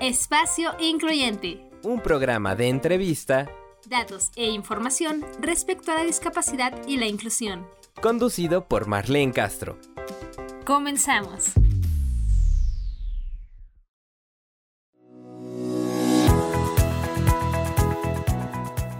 Espacio Incluyente. Un programa de entrevista, datos e información respecto a la discapacidad y la inclusión. Conducido por Marlene Castro. Comenzamos.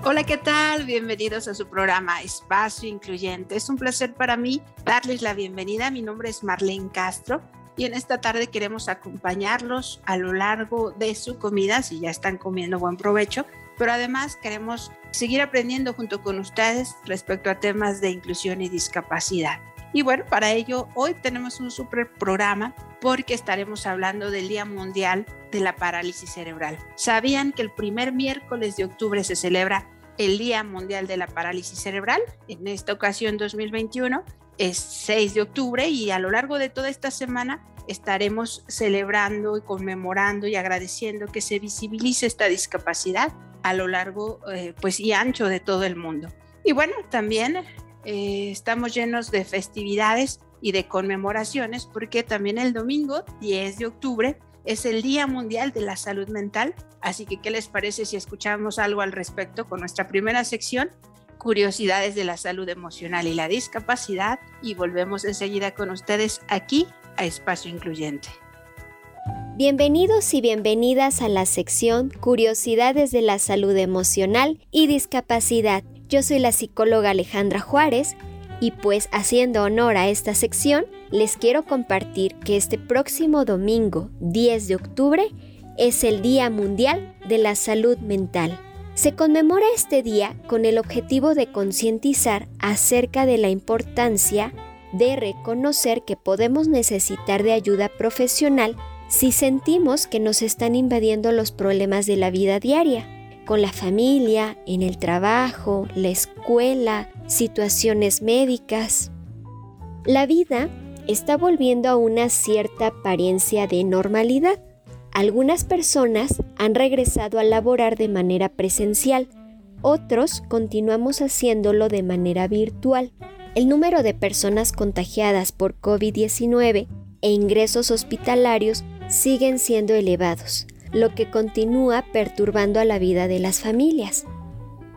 Hola, ¿qué tal? Bienvenidos a su programa Espacio Incluyente. Es un placer para mí darles la bienvenida. Mi nombre es Marlene Castro y en esta tarde queremos acompañarlos a lo largo de su comida, si ya están comiendo buen provecho, pero además queremos seguir aprendiendo junto con ustedes respecto a temas de inclusión y discapacidad. Y bueno, para ello hoy tenemos un super programa porque estaremos hablando del Día Mundial de la Parálisis Cerebral. ¿Sabían que el primer miércoles de octubre se celebra el Día Mundial de la Parálisis Cerebral. En esta ocasión 2021 es 6 de octubre y a lo largo de toda esta semana estaremos celebrando y conmemorando y agradeciendo que se visibilice esta discapacidad a lo largo eh, pues y ancho de todo el mundo. Y bueno, también eh, estamos llenos de festividades y de conmemoraciones porque también el domingo 10 de octubre es el Día Mundial de la Salud Mental, así que ¿qué les parece si escuchamos algo al respecto con nuestra primera sección? Curiosidades de la salud emocional y la discapacidad y volvemos enseguida con ustedes aquí a Espacio Incluyente. Bienvenidos y bienvenidas a la sección Curiosidades de la salud emocional y discapacidad. Yo soy la psicóloga Alejandra Juárez y pues haciendo honor a esta sección, les quiero compartir que este próximo domingo 10 de octubre es el Día Mundial de la Salud Mental. Se conmemora este día con el objetivo de concientizar acerca de la importancia de reconocer que podemos necesitar de ayuda profesional si sentimos que nos están invadiendo los problemas de la vida diaria con la familia, en el trabajo, la escuela, situaciones médicas. La vida está volviendo a una cierta apariencia de normalidad. Algunas personas han regresado a laborar de manera presencial, otros continuamos haciéndolo de manera virtual. El número de personas contagiadas por COVID-19 e ingresos hospitalarios siguen siendo elevados lo que continúa perturbando a la vida de las familias.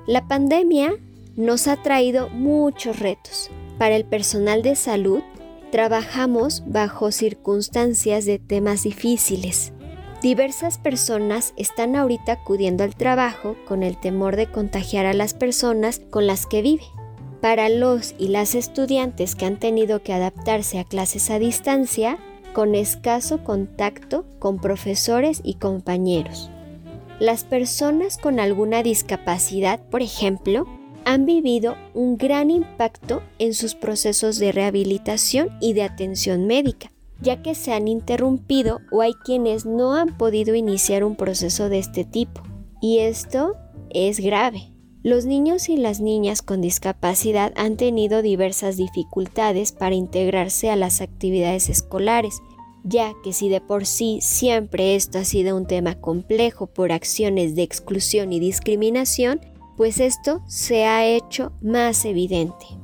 La pandemia nos ha traído muchos retos. Para el personal de salud, trabajamos bajo circunstancias de temas difíciles. Diversas personas están ahorita acudiendo al trabajo con el temor de contagiar a las personas con las que vive. Para los y las estudiantes que han tenido que adaptarse a clases a distancia, con escaso contacto con profesores y compañeros. Las personas con alguna discapacidad, por ejemplo, han vivido un gran impacto en sus procesos de rehabilitación y de atención médica, ya que se han interrumpido o hay quienes no han podido iniciar un proceso de este tipo. Y esto es grave. Los niños y las niñas con discapacidad han tenido diversas dificultades para integrarse a las actividades escolares, ya que si de por sí siempre esto ha sido un tema complejo por acciones de exclusión y discriminación, pues esto se ha hecho más evidente.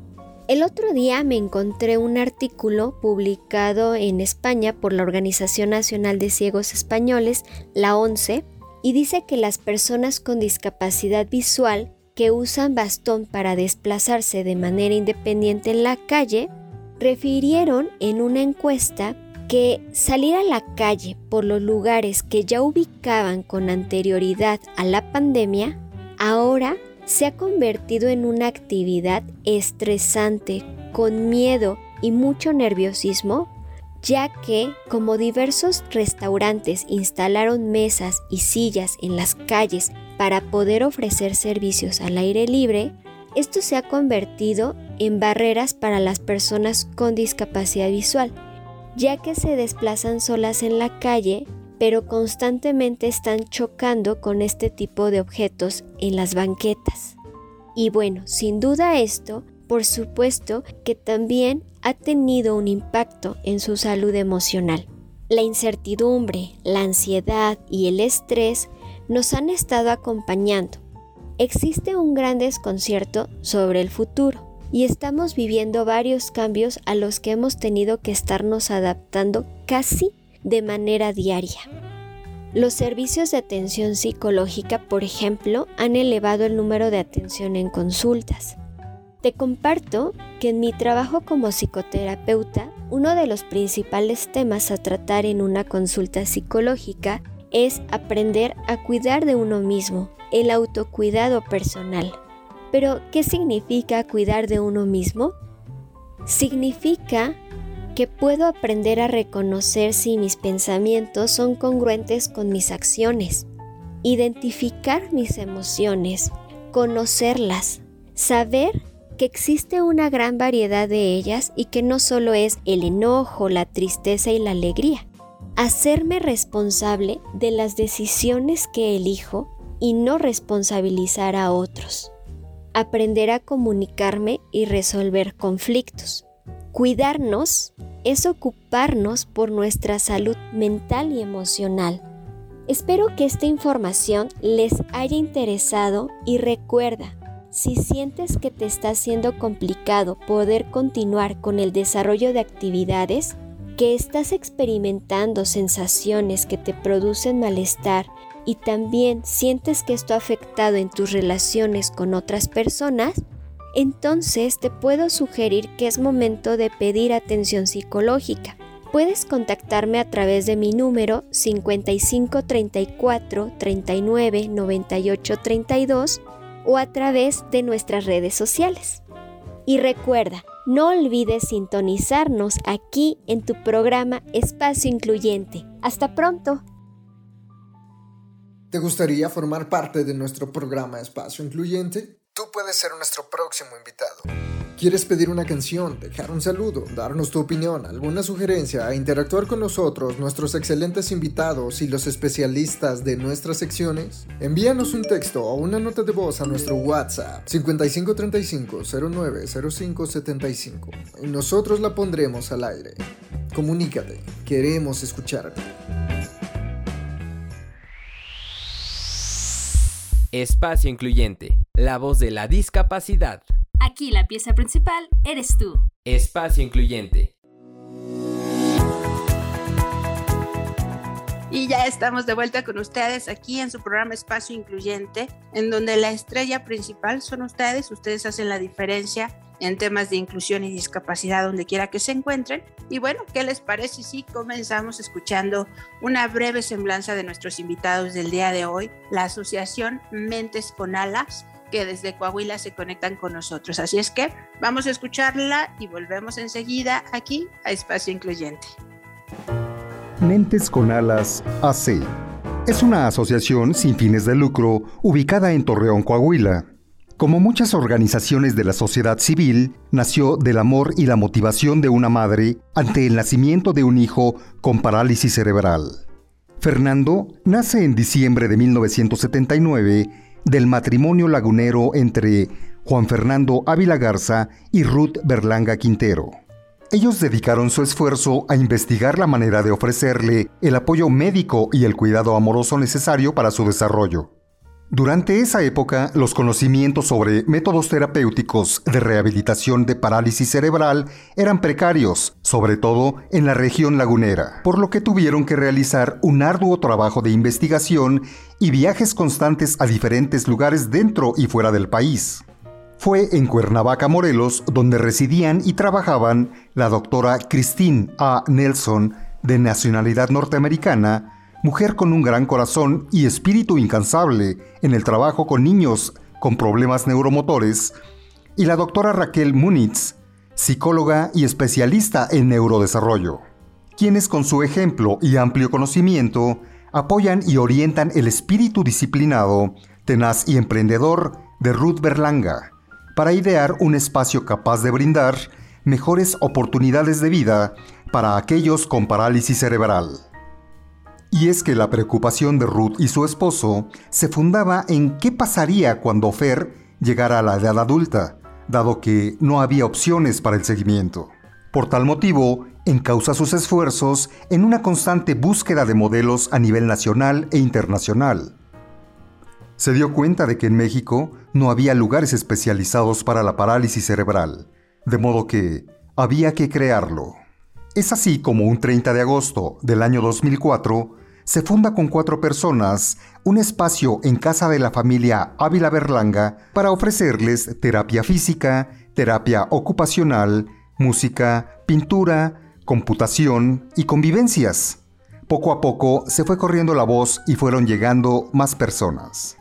El otro día me encontré un artículo publicado en España por la Organización Nacional de Ciegos Españoles, la ONCE, y dice que las personas con discapacidad visual que usan bastón para desplazarse de manera independiente en la calle, refirieron en una encuesta que salir a la calle por los lugares que ya ubicaban con anterioridad a la pandemia, ahora se ha convertido en una actividad estresante, con miedo y mucho nerviosismo, ya que como diversos restaurantes instalaron mesas y sillas en las calles para poder ofrecer servicios al aire libre, esto se ha convertido en barreras para las personas con discapacidad visual, ya que se desplazan solas en la calle, pero constantemente están chocando con este tipo de objetos en las banquetas. Y bueno, sin duda esto, por supuesto que también ha tenido un impacto en su salud emocional. La incertidumbre, la ansiedad y el estrés nos han estado acompañando. Existe un gran desconcierto sobre el futuro y estamos viviendo varios cambios a los que hemos tenido que estarnos adaptando casi de manera diaria. Los servicios de atención psicológica, por ejemplo, han elevado el número de atención en consultas. Te comparto que en mi trabajo como psicoterapeuta, uno de los principales temas a tratar en una consulta psicológica es aprender a cuidar de uno mismo, el autocuidado personal. Pero, ¿qué significa cuidar de uno mismo? Significa que puedo aprender a reconocer si mis pensamientos son congruentes con mis acciones, identificar mis emociones, conocerlas, saber que existe una gran variedad de ellas y que no solo es el enojo, la tristeza y la alegría. Hacerme responsable de las decisiones que elijo y no responsabilizar a otros. Aprender a comunicarme y resolver conflictos. Cuidarnos es ocuparnos por nuestra salud mental y emocional. Espero que esta información les haya interesado y recuerda, si sientes que te está siendo complicado poder continuar con el desarrollo de actividades, que estás experimentando sensaciones que te producen malestar y también sientes que esto ha afectado en tus relaciones con otras personas, entonces te puedo sugerir que es momento de pedir atención psicológica. Puedes contactarme a través de mi número 5534 39 98 32 o a través de nuestras redes sociales. Y recuerda, no olvides sintonizarnos aquí en tu programa Espacio Incluyente. Hasta pronto. ¿Te gustaría formar parte de nuestro programa Espacio Incluyente? Tú puedes ser nuestro próximo invitado. ¿Quieres pedir una canción, dejar un saludo, darnos tu opinión, alguna sugerencia e interactuar con nosotros, nuestros excelentes invitados y los especialistas de nuestras secciones? Envíanos un texto o una nota de voz a nuestro WhatsApp 5535-090575 y nosotros la pondremos al aire. Comunícate, queremos escucharte. Espacio Incluyente, la voz de la discapacidad. Aquí la pieza principal eres tú. Espacio Incluyente. Y ya estamos de vuelta con ustedes aquí en su programa Espacio Incluyente, en donde la estrella principal son ustedes. Ustedes hacen la diferencia en temas de inclusión y discapacidad donde quiera que se encuentren. Y bueno, ¿qué les parece si comenzamos escuchando una breve semblanza de nuestros invitados del día de hoy? La Asociación Mentes con Alas que desde Coahuila se conectan con nosotros. Así es que vamos a escucharla y volvemos enseguida aquí a Espacio Incluyente. Mentes con Alas AC es una asociación sin fines de lucro ubicada en Torreón, Coahuila. Como muchas organizaciones de la sociedad civil, nació del amor y la motivación de una madre ante el nacimiento de un hijo con parálisis cerebral. Fernando nace en diciembre de 1979 del matrimonio lagunero entre Juan Fernando Ávila Garza y Ruth Berlanga Quintero. Ellos dedicaron su esfuerzo a investigar la manera de ofrecerle el apoyo médico y el cuidado amoroso necesario para su desarrollo. Durante esa época, los conocimientos sobre métodos terapéuticos de rehabilitación de parálisis cerebral eran precarios, sobre todo en la región lagunera, por lo que tuvieron que realizar un arduo trabajo de investigación y viajes constantes a diferentes lugares dentro y fuera del país. Fue en Cuernavaca, Morelos, donde residían y trabajaban la doctora Christine A. Nelson, de nacionalidad norteamericana, mujer con un gran corazón y espíritu incansable en el trabajo con niños con problemas neuromotores, y la doctora Raquel Munitz, psicóloga y especialista en neurodesarrollo, quienes con su ejemplo y amplio conocimiento apoyan y orientan el espíritu disciplinado, tenaz y emprendedor de Ruth Berlanga para idear un espacio capaz de brindar mejores oportunidades de vida para aquellos con parálisis cerebral. Y es que la preocupación de Ruth y su esposo se fundaba en qué pasaría cuando Fer llegara a la edad adulta, dado que no había opciones para el seguimiento. Por tal motivo, encausa sus esfuerzos en una constante búsqueda de modelos a nivel nacional e internacional. Se dio cuenta de que en México no había lugares especializados para la parálisis cerebral, de modo que había que crearlo. Es así como un 30 de agosto del año 2004 se funda con cuatro personas un espacio en casa de la familia Ávila Berlanga para ofrecerles terapia física, terapia ocupacional, música, pintura, computación y convivencias. Poco a poco se fue corriendo la voz y fueron llegando más personas.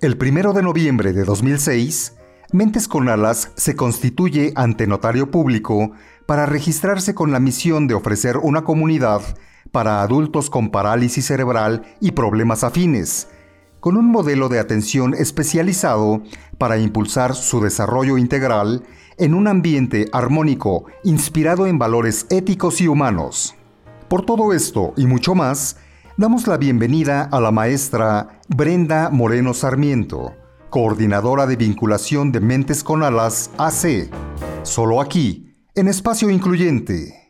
El primero de noviembre de 2006, Mentes con Alas se constituye ante notario público para registrarse con la misión de ofrecer una comunidad para adultos con parálisis cerebral y problemas afines, con un modelo de atención especializado para impulsar su desarrollo integral en un ambiente armónico inspirado en valores éticos y humanos. Por todo esto y mucho más, damos la bienvenida a la maestra Brenda Moreno Sarmiento, coordinadora de vinculación de Mentes con Alas AC, solo aquí, en Espacio Incluyente.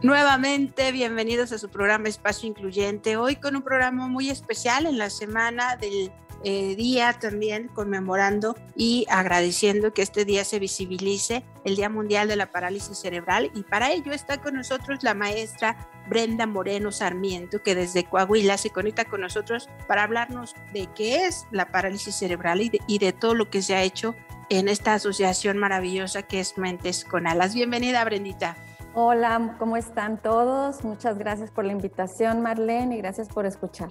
Nuevamente, bienvenidos a su programa Espacio Incluyente, hoy con un programa muy especial en la semana del eh, día también conmemorando y agradeciendo que este día se visibilice el Día Mundial de la Parálisis Cerebral y para ello está con nosotros la maestra Brenda Moreno Sarmiento que desde Coahuila se conecta con nosotros para hablarnos de qué es la parálisis cerebral y de, y de todo lo que se ha hecho en esta asociación maravillosa que es Mentes con Alas. Bienvenida Brendita. Hola, ¿cómo están todos? Muchas gracias por la invitación, Marlene, y gracias por escuchar.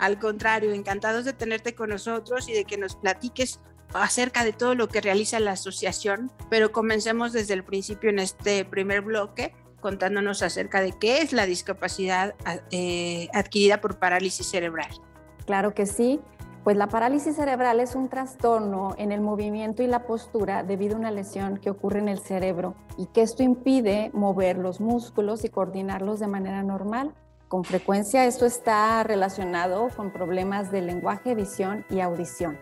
Al contrario, encantados de tenerte con nosotros y de que nos platiques acerca de todo lo que realiza la asociación, pero comencemos desde el principio en este primer bloque contándonos acerca de qué es la discapacidad eh, adquirida por parálisis cerebral. Claro que sí. Pues la parálisis cerebral es un trastorno en el movimiento y la postura debido a una lesión que ocurre en el cerebro y que esto impide mover los músculos y coordinarlos de manera normal. Con frecuencia esto está relacionado con problemas de lenguaje, visión y audición.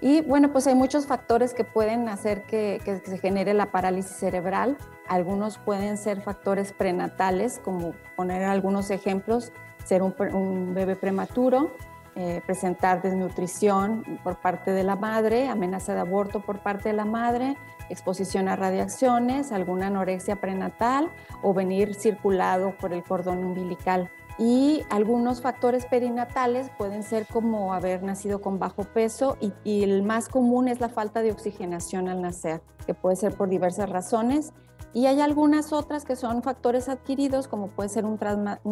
Y bueno, pues hay muchos factores que pueden hacer que, se genere la parálisis cerebral. Algunos pueden ser factores prenatales, como poner algunos ejemplos, ser un, bebé prematuro, eh, presentar desnutrición por parte de la madre, amenaza de aborto por parte de la madre, exposición a radiaciones, alguna anorexia prenatal o venir circulado por el cordón umbilical y algunos factores perinatales pueden ser como haber nacido con bajo peso y, el más común es la falta de oxigenación al nacer, que puede ser por diversas razones. Y hay algunas otras que son factores adquiridos, como puede ser un,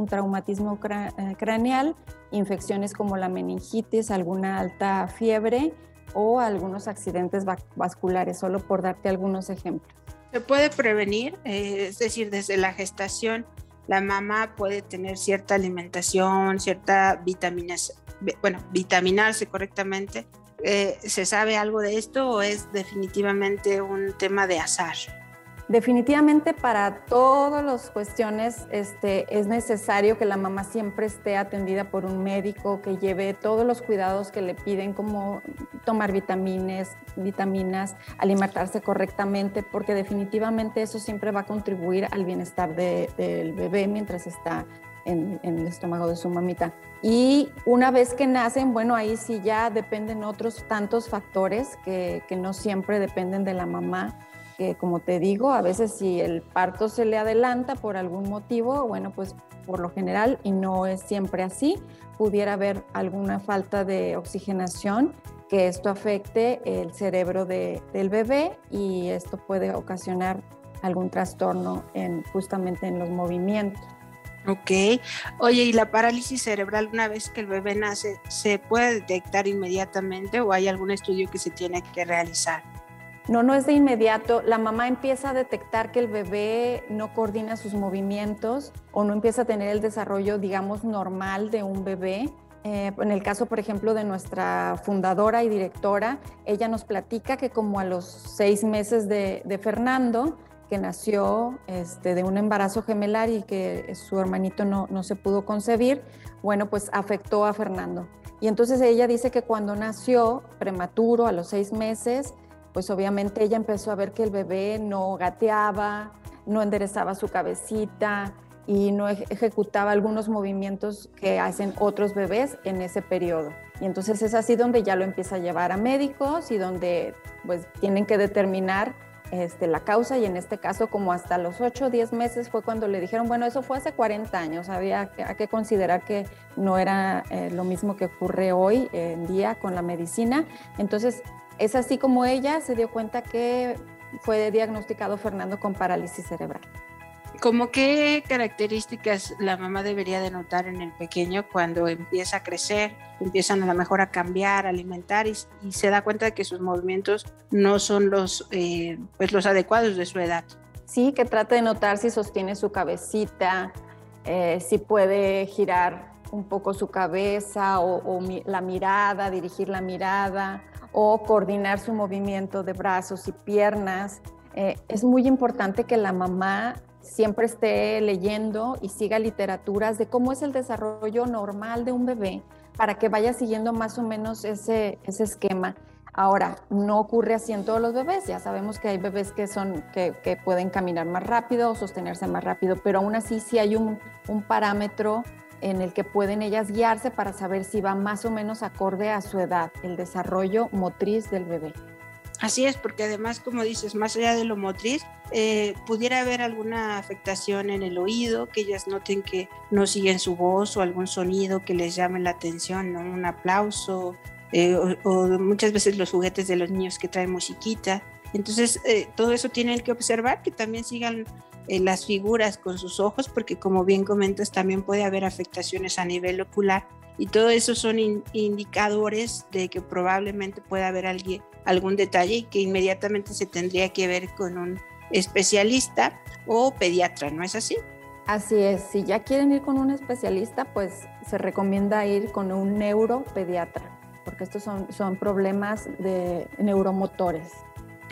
traumatismo eh, craneal, infecciones como la meningitis, alguna alta fiebre o algunos accidentes vasculares, solo por darte algunos ejemplos. ¿Se puede prevenir? Eh, es decir, desde la gestación la mamá puede tener cierta alimentación, cierta vitaminas, bueno, vitaminarse correctamente. Eh, ¿Se sabe algo de esto o es definitivamente un tema de azar? Definitivamente para todas las cuestiones este, es necesario que la mamá siempre esté atendida por un médico, que lleve todos los cuidados que le piden, como tomar vitaminas, vitaminas, alimentarse correctamente, porque definitivamente eso siempre va a contribuir al bienestar del bebé mientras está en, el estómago de su mamita. Y una vez que nacen, bueno, ahí sí ya dependen otros tantos factores que, que no siempre dependen de la mamá que como te digo, a veces si el parto se le adelanta por algún motivo, bueno, pues por lo general, y no es siempre así, pudiera haber alguna falta de oxigenación que esto afecte el cerebro del bebé y esto puede ocasionar algún trastorno en, justamente en los movimientos. Ok. Oye, ¿y la parálisis cerebral una vez que el bebé nace, se puede detectar inmediatamente o hay algún estudio que se tiene que realizar? No, no es de inmediato. La mamá empieza a detectar que el bebé no coordina sus movimientos o no empieza a tener el desarrollo, digamos, normal de un bebé. Eh, en el caso, por ejemplo, de nuestra fundadora y directora, ella nos platica que como a los seis meses de, Fernando, que nació este, de un embarazo gemelar y que su hermanito no, no se pudo concebir, bueno, pues afectó a Fernando. Y entonces ella dice que cuando nació prematuro, a los seis meses, pues obviamente ella empezó a ver que el bebé no gateaba, no enderezaba su cabecita y no ejecutaba algunos movimientos que hacen otros bebés en ese periodo. Y entonces es así donde ya lo empieza a llevar a médicos y donde pues tienen que determinar este, la causa y en este caso como hasta los 8 o 10 meses fue cuando le dijeron, bueno, eso fue hace 40 años, había que, considerar que no era eh, lo mismo que ocurre hoy en día con la medicina. Entonces, es así como ella se dio cuenta que fue diagnosticado Fernando con parálisis cerebral. ¿Cómo qué características la mamá debería de notar en el pequeño cuando empieza a crecer, empiezan a lo mejor a cambiar, a alimentar y, se da cuenta de que sus movimientos no son los, eh, pues los adecuados de su edad? Sí, que trate de notar si sostiene su cabecita, eh, si puede girar un poco su cabeza o, la mirada, dirigir la mirada o coordinar su movimiento de brazos y piernas. Eh, es muy importante que la mamá siempre esté leyendo y siga literaturas de cómo es el desarrollo normal de un bebé para que vaya siguiendo más o menos ese, ese esquema. Ahora, no ocurre así en todos los bebés, ya sabemos que hay bebés que, son, que, pueden caminar más rápido o sostenerse más rápido, pero aún así sí hay un, un parámetro en el que pueden ellas guiarse para saber si va más o menos acorde a su edad, el desarrollo motriz del bebé. Así es, porque además, como dices, más allá de lo motriz, eh, pudiera haber alguna afectación en el oído, que ellas noten que no siguen su voz o algún sonido que les llame la atención, un aplauso, eh, o, muchas veces los juguetes de los niños que traen musiquita. Entonces, eh, todo eso tienen que observar, que también sigan las figuras con sus ojos, porque como bien comentas, también puede haber afectaciones a nivel ocular y todo eso son indicadores de que probablemente pueda haber alguien, algún detalle y que inmediatamente se tendría que ver con un especialista o pediatra, ¿no es así? Así es, si ya quieren ir con un especialista, pues se recomienda ir con un neuropediatra, porque estos son, son problemas de neuromotores.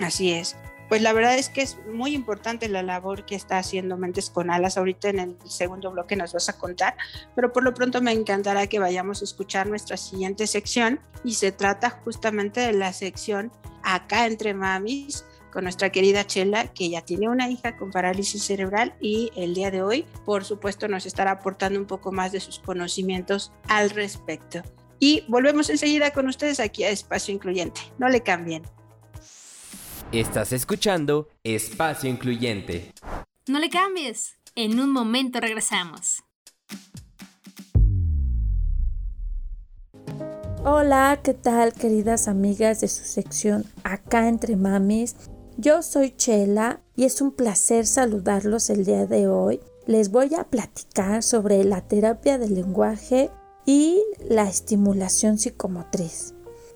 Así es. Pues la verdad es que es muy importante la labor que está haciendo Mentes con Alas. Ahorita en el segundo bloque nos vas a contar, pero por lo pronto me encantará que vayamos a escuchar nuestra siguiente sección y se trata justamente de la sección Acá entre Mamis con nuestra querida Chela, que ya tiene una hija con parálisis cerebral y el día de hoy, por supuesto, nos estará aportando un poco más de sus conocimientos al respecto. Y volvemos enseguida con ustedes aquí a Espacio Incluyente. No le cambien. Estás escuchando Espacio Incluyente. No le cambies. En un momento regresamos. Hola, ¿qué tal queridas amigas de su sección Acá entre Mamis? Yo soy Chela y es un placer saludarlos el día de hoy. Les voy a platicar sobre la terapia del lenguaje y la estimulación psicomotriz.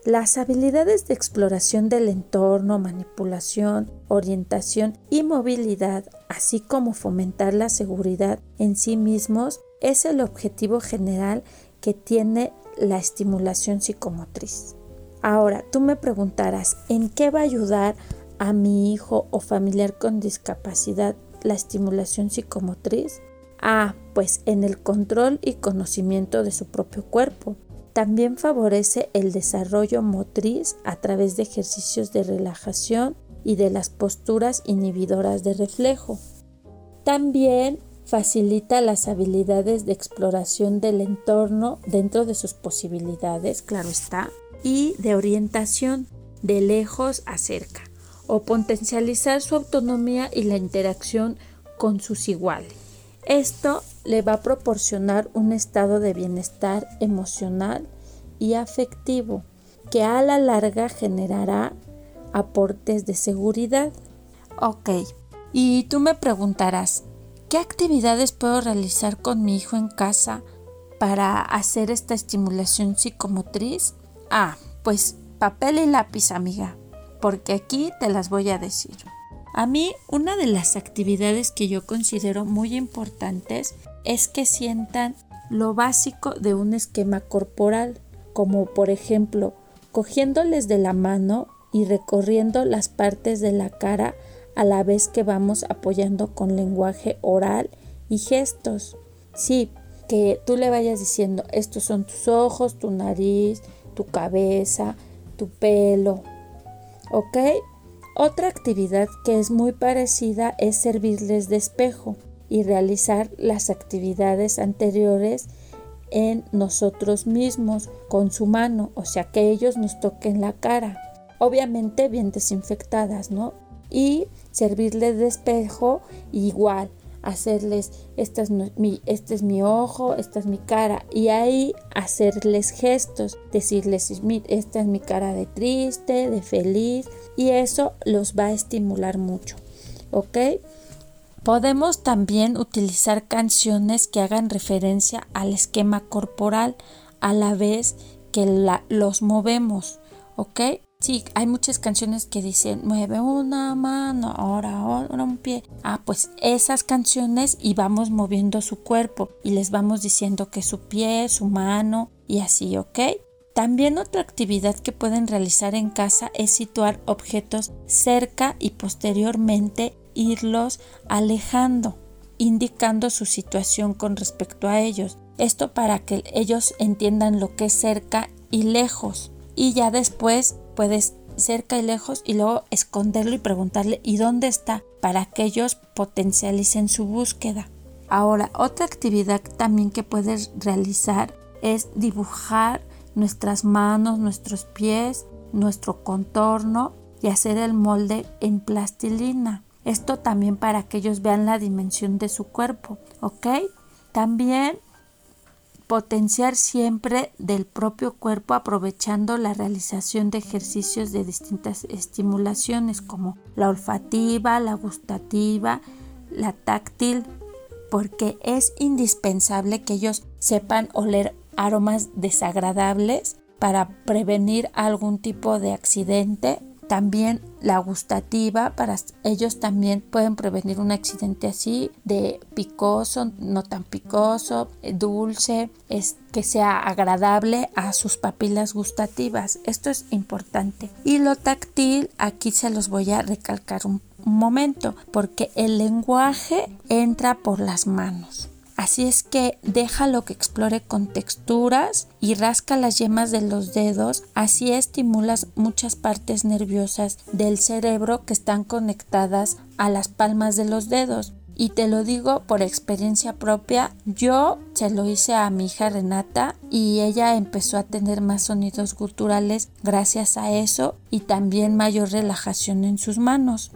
Las habilidades de exploración del entorno, manipulación, orientación y movilidad, así como fomentar la seguridad en sí mismos, es el objetivo general que tiene la estimulación psicomotriz. Ahora, tú me preguntarás, ¿en qué va a ayudar a mi hijo o familiar con discapacidad la estimulación psicomotriz? Ah, pues en el control y conocimiento de su propio cuerpo, también favorece el desarrollo motriz a través de ejercicios de relajación y de las posturas inhibidoras de reflejo. También facilita las habilidades de exploración del entorno dentro de sus posibilidades, claro está, y de orientación de lejos a cerca, o potencializar su autonomía y la interacción con sus iguales. Esto le va a proporcionar un estado de bienestar emocional y afectivo que a la larga generará aportes de seguridad. Ok, y tú me preguntarás, ¿qué actividades puedo realizar con mi hijo en casa para hacer esta estimulación psicomotriz? Ah, pues papel y lápiz, amiga, porque aquí te las voy a decir. A mí, una de las actividades que yo considero muy importantes es que sientan lo básico de un esquema corporal, como por ejemplo cogiéndoles de la mano y recorriendo las partes de la cara a la vez que vamos apoyando con lenguaje oral y gestos. Sí, que tú le vayas diciendo, estos son tus ojos, tu nariz, tu cabeza, tu pelo. ¿Ok? Otra actividad que es muy parecida es servirles de espejo y realizar las actividades anteriores en nosotros mismos con su mano, o sea que ellos nos toquen la cara, obviamente bien desinfectadas, ¿no? y servirles de espejo igual hacerles este es, mi, este es mi ojo, esta es mi cara y ahí hacerles gestos, decirles esta es mi cara de triste, de feliz y eso los va a estimular mucho, ¿ok? Podemos también utilizar canciones que hagan referencia al esquema corporal a la vez que los movemos, ¿ok? Sí, hay muchas canciones que dicen mueve una mano, ahora, ahora un pie. Ah, pues esas canciones y vamos moviendo su cuerpo y les vamos diciendo que su pie, su mano y así, ¿ok? También otra actividad que pueden realizar en casa es situar objetos cerca y posteriormente irlos alejando, indicando su situación con respecto a ellos. Esto para que ellos entiendan lo que es cerca y lejos. Y ya después puedes cerca y lejos y luego esconderlo y preguntarle ¿y dónde está? para que ellos potencialicen su búsqueda. Ahora, otra actividad también que puedes realizar es dibujar nuestras manos, nuestros pies, nuestro contorno y hacer el molde en plastilina. Esto también para que ellos vean la dimensión de su cuerpo, ¿ok? También potenciar siempre del propio cuerpo aprovechando la realización de ejercicios de distintas estimulaciones como la olfativa, la gustativa, la táctil, porque es indispensable que ellos sepan oler aromas desagradables para prevenir algún tipo de accidente también la gustativa, para ellos también pueden prevenir un accidente así de picoso, no tan picoso, eh, dulce, es que sea agradable a sus papilas gustativas. Esto es importante. Y lo táctil, aquí se los voy a recalcar un momento, porque el lenguaje entra por las manos. Así es que déjalo que explore con texturas y rasca las yemas de los dedos, así estimulas muchas partes nerviosas del cerebro que están conectadas a las palmas de los dedos. Y te lo digo por experiencia propia, yo se lo hice a mi hija Renata y ella empezó a tener más sonidos guturales gracias a eso y también mayor relajación en sus manos.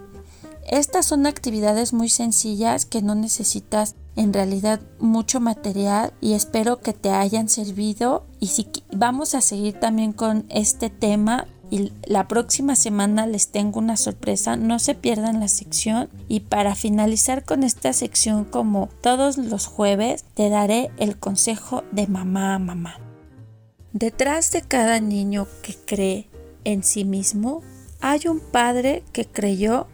Estas son actividades muy sencillas que no necesitas en realidad mucho material y espero que te hayan servido y si vamos a seguir también con este tema y la próxima semana les tengo una sorpresa, no se pierdan la sección y para finalizar con esta sección como todos los jueves te daré el consejo de mamá a mamá. Detrás de cada niño que cree en sí mismo hay un padre que creyó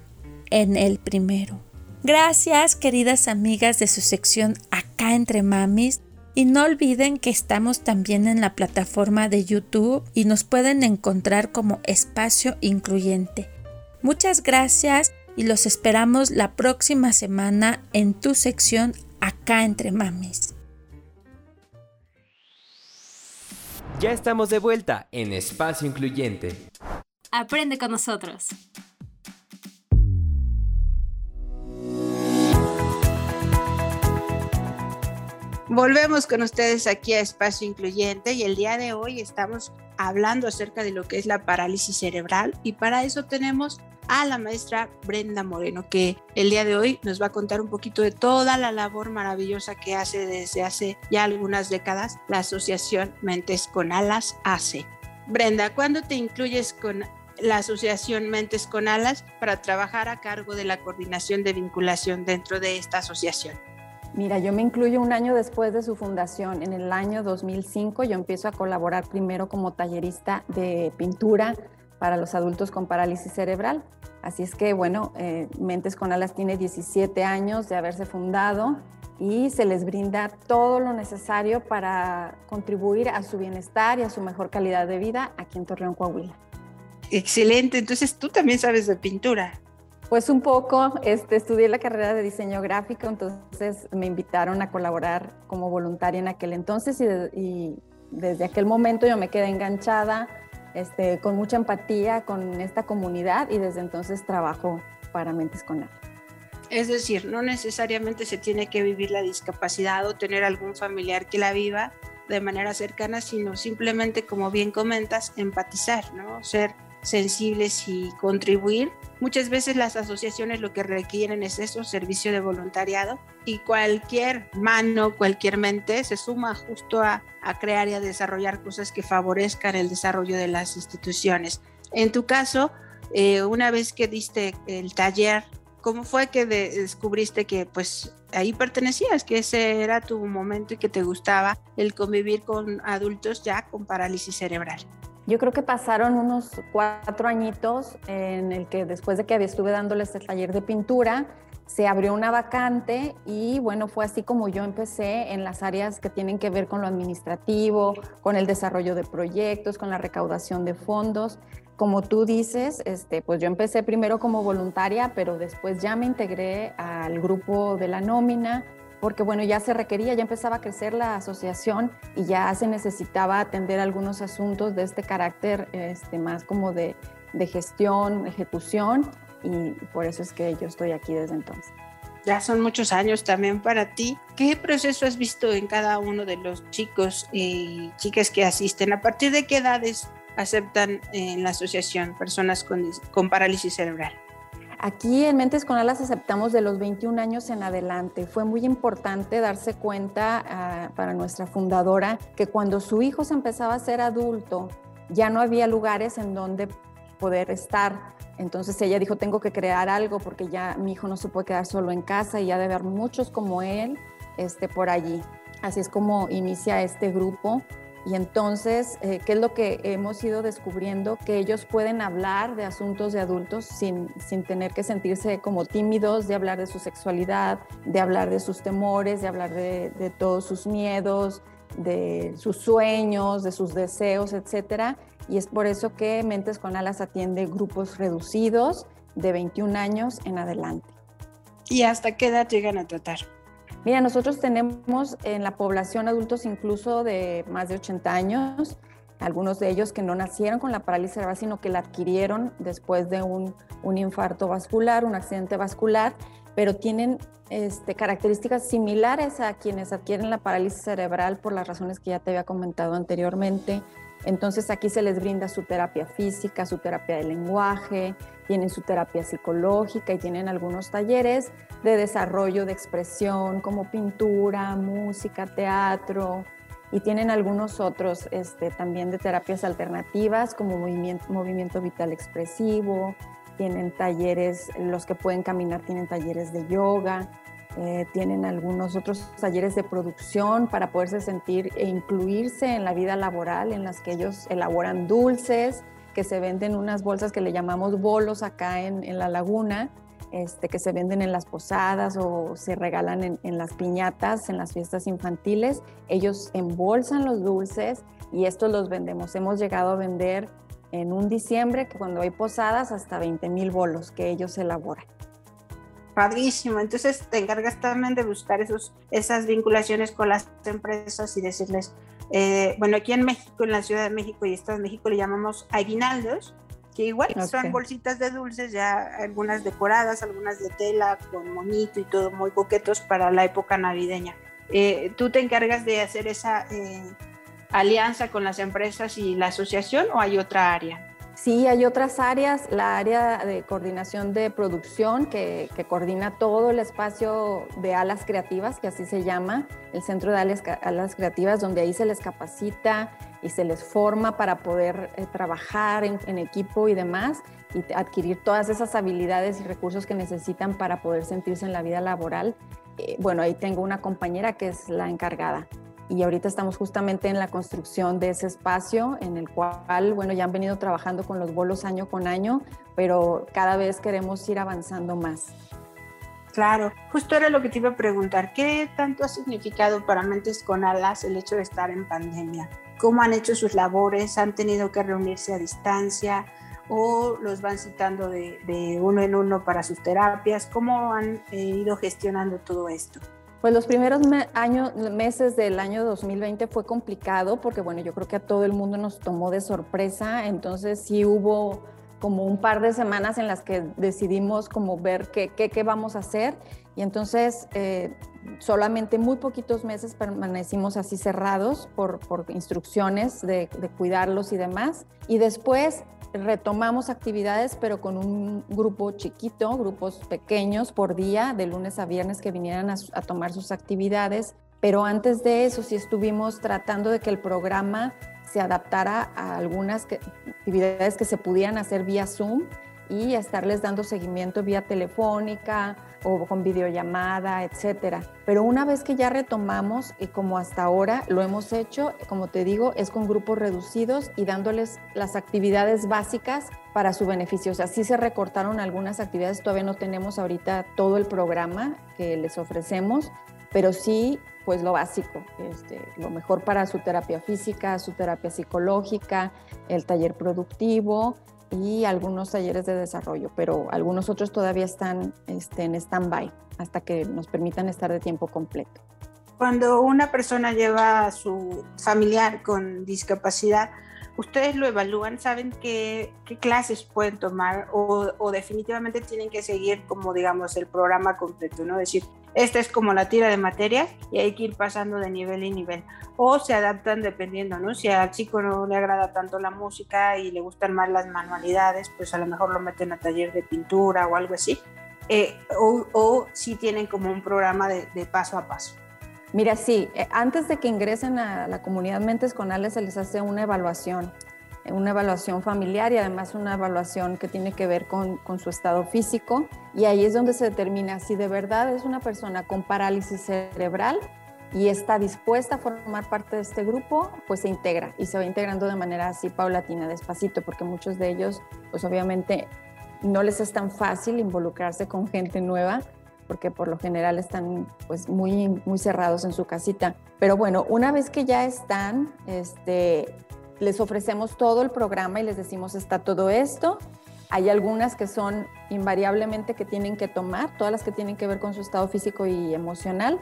en el primero. Gracias queridas amigas de su sección Acá entre Mamis. Y no olviden que estamos también en la plataforma de YouTube y nos pueden encontrar como espacio incluyente. Muchas gracias y los esperamos la próxima semana en tu sección Acá entre Mamis. Ya estamos de vuelta en Espacio Incluyente. Aprende con nosotros. Volvemos con ustedes aquí a Espacio Incluyente y el día de hoy estamos hablando acerca de lo que es la parálisis cerebral y para eso tenemos a la maestra Brenda Moreno que el día de hoy nos va a contar un poquito de toda la labor maravillosa que hace desde hace ya algunas décadas la Asociación Mentes con Alas ACE. Brenda, ¿cuándo te incluyes con la Asociación Mentes con Alas para trabajar a cargo de la coordinación de vinculación dentro de esta asociación? Mira, yo me incluyo un año después de su fundación. En el año 2005 yo empiezo a colaborar primero como tallerista de pintura para los adultos con parálisis cerebral. Así es que, bueno, eh, Mentes con Alas tiene 17 años de haberse fundado y se les brinda todo lo necesario para contribuir a su bienestar y a su mejor calidad de vida aquí en Torreón, Coahuila. Excelente, entonces tú también sabes de pintura. Pues un poco, este, estudié la carrera de diseño gráfico, entonces me invitaron a colaborar como voluntaria en aquel entonces y, desde aquel momento yo me quedé enganchada, este, con mucha empatía con esta comunidad y desde entonces trabajo para Mentes con Él. Es decir, no necesariamente se tiene que vivir la discapacidad o tener algún familiar que la viva de manera cercana, sino simplemente, como bien comentas, empatizar, ¿no? Ser sensibles y contribuir. Muchas veces las asociaciones lo que requieren es eso, servicio de voluntariado y cualquier mano, cualquier mente se suma justo a, a crear y a desarrollar cosas que favorezcan el desarrollo de las instituciones. En tu caso, eh, una vez que diste el taller, ¿cómo fue que descubriste que pues ahí pertenecías, que ese era tu momento y que te gustaba el convivir con adultos ya con parálisis cerebral? Yo creo que pasaron unos cuatro añitos en el que después de que estuve dándoles el taller de pintura, se abrió una vacante y bueno, fue así como yo empecé en las áreas que tienen que ver con lo administrativo, con el desarrollo de proyectos, con la recaudación de fondos. Como tú dices, este, pues yo empecé primero como voluntaria, pero después ya me integré al grupo de la nómina, porque bueno, ya se requería, ya empezaba a crecer la asociación y ya se necesitaba atender algunos asuntos de este carácter este, más como de, de gestión, ejecución, y por eso es que yo estoy aquí desde entonces. Ya son muchos años también para ti. ¿Qué proceso has visto en cada uno de los chicos y chicas que asisten? ¿A partir de qué edades aceptan en la asociación personas con, con parálisis cerebral? Aquí en Mentes con Alas aceptamos de los 21 años en adelante. Fue muy importante darse cuenta uh, para nuestra fundadora que cuando su hijo se empezaba a ser adulto, ya no había lugares en donde poder estar. Entonces ella dijo, tengo que crear algo porque ya mi hijo no se puede quedar solo en casa y ya debe haber muchos como él este, por allí. Así es como inicia este grupo y entonces, eh, ¿qué es lo que hemos ido descubriendo? Que ellos pueden hablar de asuntos de adultos sin, sin tener que sentirse como tímidos, de hablar de su sexualidad, de hablar de sus temores, de hablar de, de todos sus miedos, de sus sueños, de sus deseos, etcétera. Y es por eso que Mentes con Alas atiende grupos reducidos de 21 años en adelante. ¿Y hasta qué edad llegan a tratar? Mira, nosotros tenemos en la población adultos incluso de más de 80 años, algunos de ellos que no nacieron con la parálisis cerebral, sino que la adquirieron después de un, un infarto vascular, un accidente vascular, pero tienen este, características similares a quienes adquieren la parálisis cerebral por las razones que ya te había comentado anteriormente. Entonces aquí se les brinda su terapia física, su terapia de lenguaje, tienen su terapia psicológica y tienen algunos talleres de desarrollo de expresión como pintura, música, teatro y tienen algunos otros este, también de terapias alternativas como movimiento, movimiento vital expresivo, tienen talleres, los que pueden caminar tienen talleres de yoga, eh, tienen algunos otros talleres de producción para poderse sentir e incluirse en la vida laboral en las que ellos elaboran dulces, que se venden unas bolsas que le llamamos bolos acá en, en la laguna, este, que se venden en las posadas o se regalan en, las piñatas, en las fiestas infantiles. Ellos embolsan los dulces y estos los vendemos. Hemos llegado a vender en un diciembre, que cuando hay posadas, hasta 20 mil bolos que ellos elaboran. Padrísimo. Entonces te encargas también de buscar esos, esas vinculaciones con las empresas y decirles, eh, bueno, aquí en México, en la Ciudad de México y Estado de México le llamamos aguinaldos, que igual okay. son bolsitas de dulces, ya algunas decoradas, algunas de tela, con monito y todo, muy coquetos para la época navideña. Eh, ¿Tú te encargas de hacer esa eh, alianza con las empresas y la asociación o hay otra área? Sí, hay otras áreas, la área de coordinación de producción que, coordina todo el espacio de alas creativas, que así se llama, el centro de alas, creativas, donde ahí se les capacita y se les forma para poder eh, trabajar en, en, equipo y demás y adquirir todas esas habilidades y recursos que necesitan para poder sentirse en la vida laboral. Eh, bueno, ahí tengo una compañera que es la encargada y ahorita estamos justamente en la construcción de ese espacio en el cual, bueno, ya han venido trabajando con los bolos año con año, pero cada vez queremos ir avanzando más. Claro, justo era lo que te iba a preguntar, ¿qué tanto ha significado para Mentes con Alas el hecho de estar en pandemia? ¿Cómo han hecho sus labores? ¿Han tenido que reunirse a distancia? ¿O los van citando de, de uno en uno para sus terapias? ¿Cómo han eh, ido gestionando todo esto? Pues los primeros me meses del año 2020 fue complicado porque, bueno, yo creo que a todo el mundo nos tomó de sorpresa, entonces sí hubo como un par de semanas en las que decidimos como ver qué, qué, qué vamos a hacer y entonces eh, solamente muy poquitos meses permanecimos así cerrados por, por instrucciones de, cuidarlos y demás. Y después retomamos actividades, pero con un grupo chiquito, grupos pequeños por día, de lunes a viernes que vinieran a, tomar sus actividades. Pero antes de eso sí estuvimos tratando de que el programa se adaptara a algunas actividades que se pudieran hacer vía Zoom y estarles dando seguimiento vía telefónica o con videollamada, etcétera. Pero una vez que ya retomamos, y como hasta ahora lo hemos hecho, como te digo, es con grupos reducidos y dándoles las actividades básicas para su beneficio. O sea, sí se recortaron algunas actividades, todavía no tenemos ahorita todo el programa que les ofrecemos, pero sí pues lo básico, este, lo mejor para su terapia física, su terapia psicológica, el taller productivo y algunos talleres de desarrollo, pero algunos otros todavía están este, en stand-by hasta que nos permitan estar de tiempo completo. Cuando una persona lleva a su familiar con discapacidad, ustedes lo evalúan, saben qué, clases pueden tomar o, definitivamente tienen que seguir como digamos el programa completo, ¿no? Decir, esta es como la tira de materias y hay que ir pasando de nivel en nivel. O se adaptan dependiendo, ¿no? Si al chico no le agrada tanto la música y le gustan más las manualidades, pues a lo mejor lo meten a taller de pintura o algo así. Eh, o, o si tienen como un programa de, de paso a paso. Mira, sí, eh, antes de que ingresen a la comunidad Mentes Conales se les hace una evaluación, una evaluación familiar y además una evaluación que tiene que ver con, con, su estado físico y ahí es donde se determina si de verdad es una persona con parálisis cerebral y está dispuesta a formar parte de este grupo, pues se integra y se va integrando de manera así paulatina, despacito, porque muchos de ellos, pues obviamente no les es tan fácil involucrarse con gente nueva porque por lo general están pues muy, muy cerrados en su casita. Pero bueno, una vez que ya están, este, les ofrecemos todo el programa y les decimos está todo esto. Hay algunas que son invariablemente que tienen que tomar, todas las que tienen que ver con su estado físico y emocional.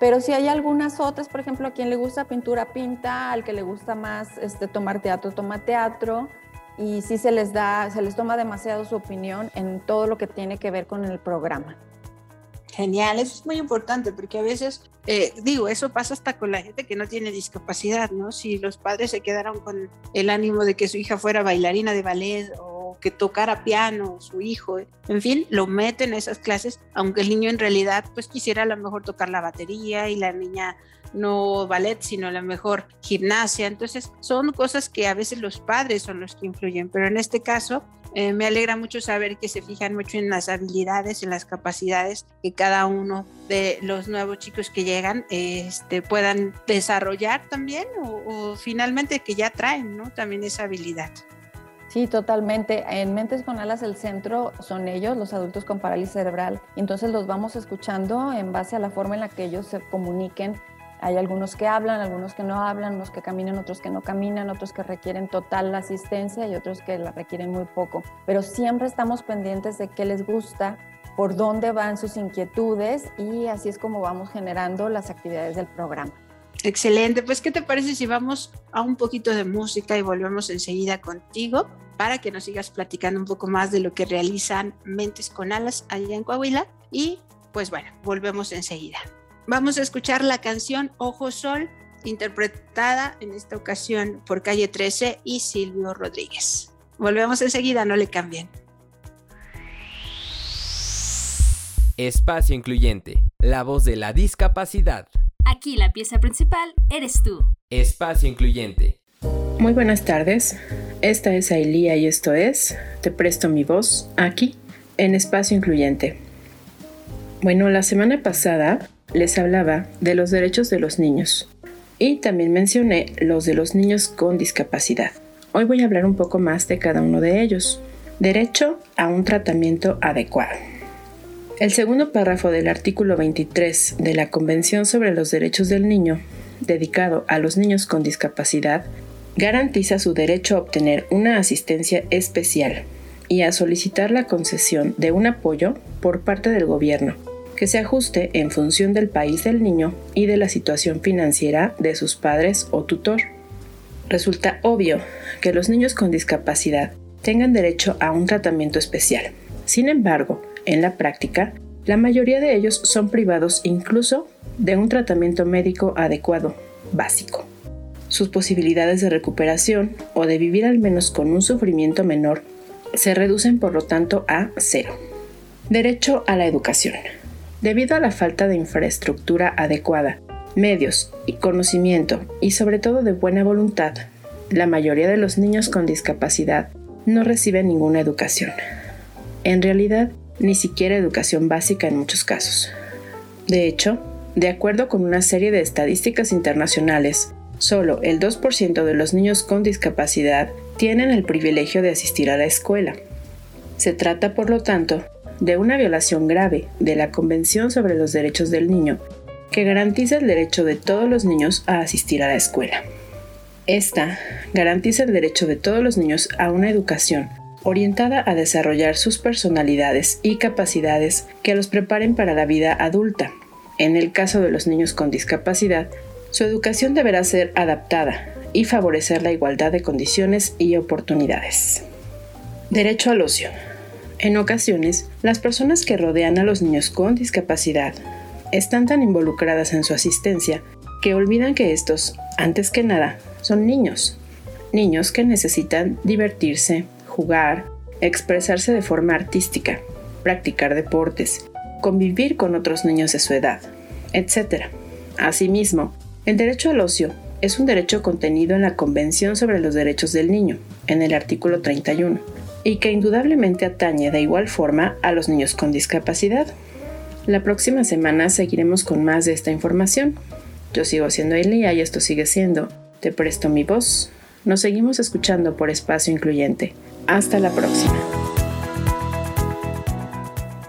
Pero si hay algunas otras, por ejemplo, a quien le gusta pintura, pinta, al que le gusta más este, tomar teatro, toma teatro. Y sí se les da, se les toma demasiado su opinión en todo lo que tiene que ver con el programa. Genial, eso es muy importante porque a veces, eh, digo, eso pasa hasta con la gente que no tiene discapacidad, ¿no? Si los padres se quedaron con el ánimo de que su hija fuera bailarina de ballet o que tocara piano, su hijo, en fin, lo meten a esas clases, aunque el niño en realidad pues quisiera a lo mejor tocar la batería y la niña no ballet, sino a lo mejor gimnasia. Entonces, son cosas que a veces los padres son los que influyen, pero en este caso eh, me alegra mucho saber que se fijan mucho en las habilidades, en las capacidades que cada uno de los nuevos chicos que llegan este, puedan desarrollar también o, finalmente que ya traen también esa habilidad. Sí, totalmente. En Mentes con Alas el centro son ellos, los adultos con parálisis cerebral. Entonces los vamos escuchando en base a la forma en la que ellos se comuniquen hay algunos que hablan, algunos que no hablan, unos que caminan, otros que no caminan, otros que requieren total asistencia y otros que la requieren muy poco. Pero siempre estamos pendientes de qué les gusta, por dónde van sus inquietudes y así es como vamos generando las actividades del programa. Excelente, pues ¿qué te parece si vamos a un poquito de música y volvemos enseguida contigo para que nos sigas platicando un poco más de lo que realizan Mentes con Alas allá en Coahuila? Y pues bueno, volvemos enseguida. Vamos a escuchar la canción Ojo Sol, interpretada en esta ocasión por Calle 13 y Silvio Rodríguez. Volvemos enseguida, no le cambien. Espacio Incluyente, la voz de la discapacidad. Aquí la pieza principal eres tú. Espacio Incluyente. Muy buenas tardes, esta es Ailía y esto es Te presto mi voz aquí en Espacio Incluyente. Bueno, la semana pasada les hablaba de los derechos de los niños y también mencioné los de los niños con discapacidad. Hoy voy a hablar un poco más de cada uno de ellos. Derecho a un tratamiento adecuado. El segundo párrafo del artículo 23 de la Convención sobre los Derechos del Niño, dedicado a los niños con discapacidad, garantiza su derecho a obtener una asistencia especial y a solicitar la concesión de un apoyo por parte del gobierno que se ajuste en función del país del niño y de la situación financiera de sus padres o tutor. Resulta obvio que los niños con discapacidad tengan derecho a un tratamiento especial. Sin embargo, en la práctica, la mayoría de ellos son privados incluso de un tratamiento médico adecuado, básico. sus posibilidades de recuperación o de vivir al menos con un sufrimiento menor se reducen por lo tanto a cero. Derecho a la educación. Debido a la falta de infraestructura adecuada, medios y conocimiento y sobre todo de buena voluntad, la mayoría de los niños con discapacidad no reciben ninguna educación. En realidad, ni siquiera educación básica en muchos casos. De hecho, de acuerdo con una serie de estadísticas internacionales, solo el 2% de los niños con discapacidad tienen el privilegio de asistir a la escuela. Se trata, por lo tanto, de una violación grave de la Convención sobre los Derechos del Niño, que garantiza el derecho de todos los niños a asistir a la escuela. Esta garantiza el derecho de todos los niños a una educación orientada a desarrollar sus personalidades y capacidades que los preparen para la vida adulta. En el caso de los niños con discapacidad, su educación deberá ser adaptada y favorecer la igualdad de condiciones y oportunidades. Derecho al ocio. En ocasiones, las personas que rodean a los niños con discapacidad están tan involucradas en su asistencia que olvidan que estos, antes que nada, son niños. Niños que necesitan divertirse, jugar, expresarse de forma artística, practicar deportes, convivir con otros niños de su edad, etc. Asimismo, el derecho al ocio es un derecho contenido en la Convención sobre los Derechos del Niño, en el artículo 31, y que indudablemente atañe de igual forma a los niños con discapacidad. La próxima semana seguiremos con más de esta información. Yo sigo siendo Elia y esto sigue siendo Te presto mi voz. Nos seguimos escuchando por Espacio Incluyente. Hasta la próxima.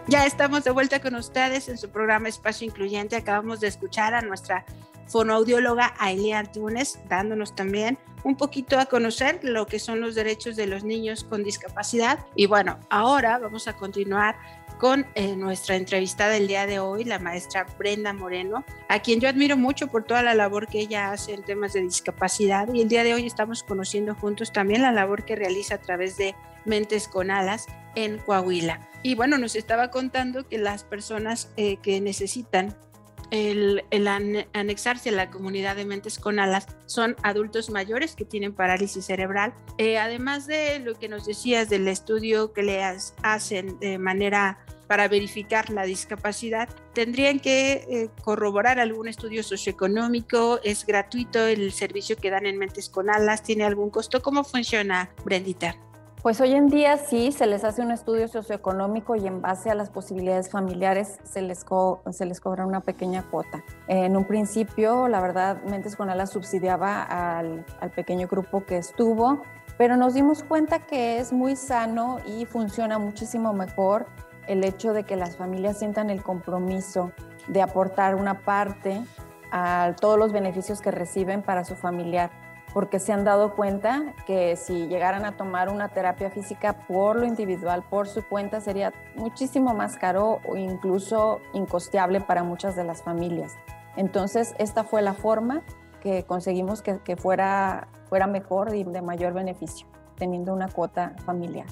Ya estamos de vuelta con ustedes en su programa Espacio Incluyente. Acabamos de escuchar a nuestra fonoaudióloga Aileen Antunes, dándonos también un poquito a conocer lo que son los derechos de los niños con discapacidad. Y bueno, ahora vamos a continuar con eh, nuestra entrevistada del día de hoy, la maestra Brenda Moreno, a quien yo admiro mucho por toda la labor que ella hace en temas de discapacidad. Y el día de hoy estamos conociendo juntos también la labor que realiza a través de Mentes con Alas en Coahuila. Y bueno, nos estaba contando que las personas eh, que necesitan el, anexarse a la comunidad de mentes con alas son adultos mayores que tienen parálisis cerebral. Eh, además de lo que nos decías del estudio que le hacen de manera para verificar la discapacidad, tendrían que eh, corroborar algún estudio socioeconómico, es gratuito el servicio que dan en Mentes con Alas, tiene algún costo. ¿Cómo funciona, Brendita? Pues hoy en día sí, se les hace un estudio socioeconómico y en base a las posibilidades familiares se les, se les cobra una pequeña cuota. En un principio, la verdad, Mentes con Alas subsidiaba al, al pequeño grupo que estuvo, pero nos dimos cuenta que es muy sano y funciona muchísimo mejor el hecho de que las familias sientan el compromiso de aportar una parte a todos los beneficios que reciben para su familiar porque se han dado cuenta que si llegaran a tomar una terapia física por lo individual, por su cuenta, sería muchísimo más caro o incluso incosteable para muchas de las familias. Entonces, esta fue la forma que conseguimos que, fuera, fuera mejor y de mayor beneficio, teniendo una cuota familiar.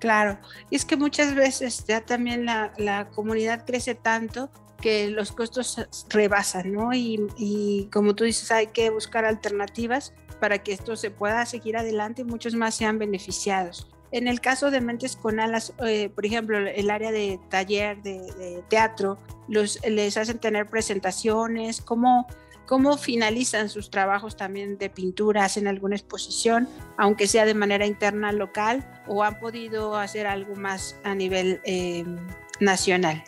Claro, y es que muchas veces ya también la, la comunidad crece tanto que los costos rebasan, ¿no? Y, y, como tú dices, hay que buscar alternativas para que esto se pueda seguir adelante y muchos más sean beneficiados. En el caso de Mentes con Alas, eh, por ejemplo, el área de taller de, teatro, les hacen tener presentaciones, cómo, cómo finalizan sus trabajos también de pintura, hacen alguna exposición, aunque sea de manera interna local, o han podido hacer algo más a nivel eh, nacional.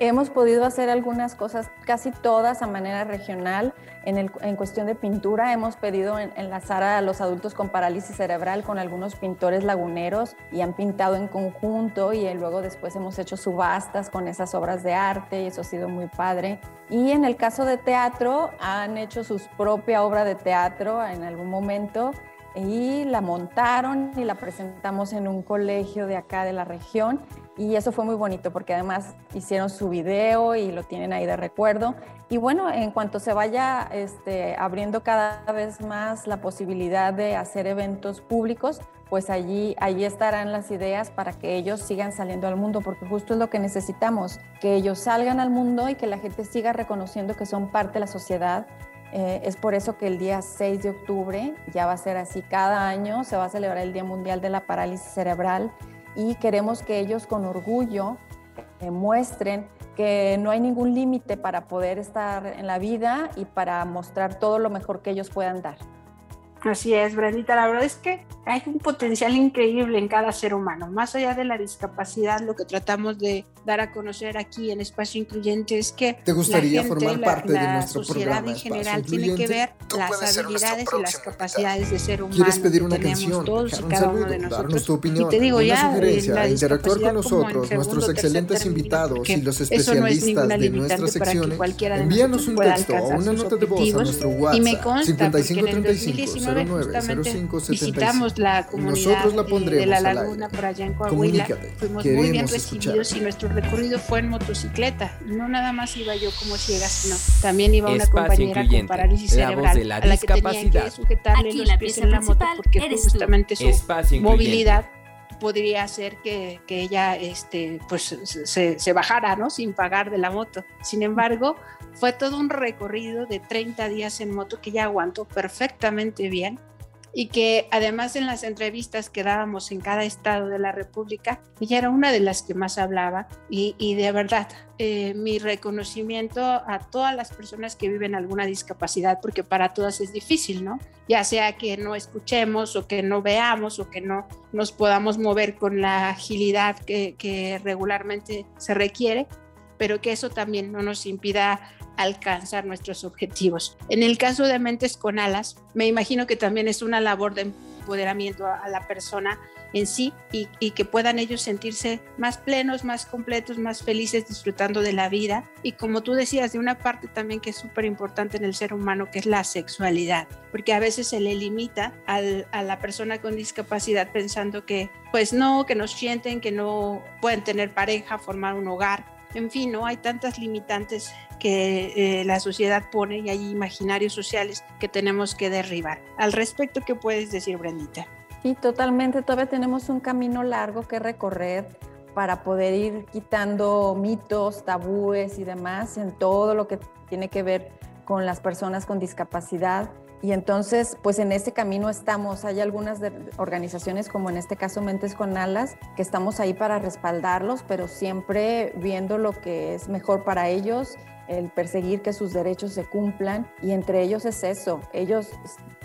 Hemos podido hacer algunas cosas, casi todas a manera regional. En, el, en cuestión de pintura, hemos pedido enlazar a los adultos con parálisis cerebral con algunos pintores laguneros y han pintado en conjunto y luego después hemos hecho subastas con esas obras de arte y eso ha sido muy padre. Y en el caso de teatro, han hecho su propia obra de teatro en algún momento y la montaron y la presentamos en un colegio de acá de la región y eso fue muy bonito porque además hicieron su video y lo tienen ahí de recuerdo. Y bueno, en cuanto se vaya este, abriendo cada vez más la posibilidad de hacer eventos públicos, pues allí, allí estarán las ideas para que ellos sigan saliendo al mundo, porque justo es lo que necesitamos, que ellos salgan al mundo y que la gente siga reconociendo que son parte de la sociedad, Eh, es por eso que el día 6 de octubre ya va a ser así. Cada año se va a celebrar el Día Mundial de la Parálisis Cerebral y queremos que ellos con orgullo muestren que no hay ningún límite para poder estar en la vida y para mostrar todo lo mejor que ellos puedan dar. Así es, Brandita. La verdad es que hay un potencial increíble en cada ser humano. Más allá de la discapacidad, lo que tratamos de dar a conocer aquí en Espacio Incluyente es que ¿Te gustaría formar parte la, de nuestro sociedad en general tiene que ver Tú las habilidades y las capacidades de ser humano. ¿Quieres pedir una que canción, todos y cada saludo, uno de nosotros. darnos tu opinión, y te digo ya, sugerencia, la interactuar con nosotros, nuestros excelentes invitados y los eso no es especialistas de nuestras secciones? Envíanos un texto o una nota de voz a nuestro y me WhatsApp consta porque en el 5535 2019 09 justamente 05 visitamos la comunidad Nosotros la eh, pondremos de la laguna por allá en Coahuila. Comunícate, Fuimos muy bien recibidos escucharte. y nuestro recorrido fue en motocicleta. No nada más iba yo como ciega, sino también iba una Espacio compañera con incluyente, parálisis la voz cerebral de la a la que tenían que discapacidad. sujetarle Aquí los la pies en la moto porque tú. justamente su Espacio incluyente. movilidad podría hacer que, que ella este, pues, se, se bajara ¿no? sin pagar de la moto. Sin embargo, fue todo un recorrido de 30 días en moto que ella aguantó perfectamente bien y que además en las entrevistas que dábamos en cada estado de la República, ella era una de las que más hablaba y, y de verdad eh, mi reconocimiento a todas las personas que viven alguna discapacidad, porque para todas es difícil, ¿no? Ya sea que no escuchemos o que no veamos o que no nos podamos mover con la agilidad que, que regularmente se requiere, pero que eso también no nos impida alcanzar nuestros objetivos. En el caso de Mentes con Alas, me imagino que también es una labor de empoderamiento a, la persona en sí y, que puedan ellos sentirse más plenos, más completos, más felices disfrutando de la vida. Y como tú decías, de una parte también que es súper importante en el ser humano, que es la sexualidad, porque a veces se le limita a la persona con discapacidad pensando que pues no, que no sienten, que no pueden tener pareja, formar un hogar. En fin, no hay tantas limitantes que eh, la sociedad pone y hay imaginarios sociales que tenemos que derribar. Al respecto, ¿qué puedes decir, Brendita? Sí, totalmente. Todavía tenemos un camino largo que recorrer para poder ir quitando mitos, tabúes y demás en todo lo que tiene que ver con las personas con discapacidad. Y entonces, pues en ese camino estamos. Hay algunas organizaciones, como en este caso Mentes con Alas, que estamos ahí para respaldarlos, pero siempre viendo lo que es mejor para ellos, el perseguir que sus derechos se cumplan. Y entre ellos es eso. Ellos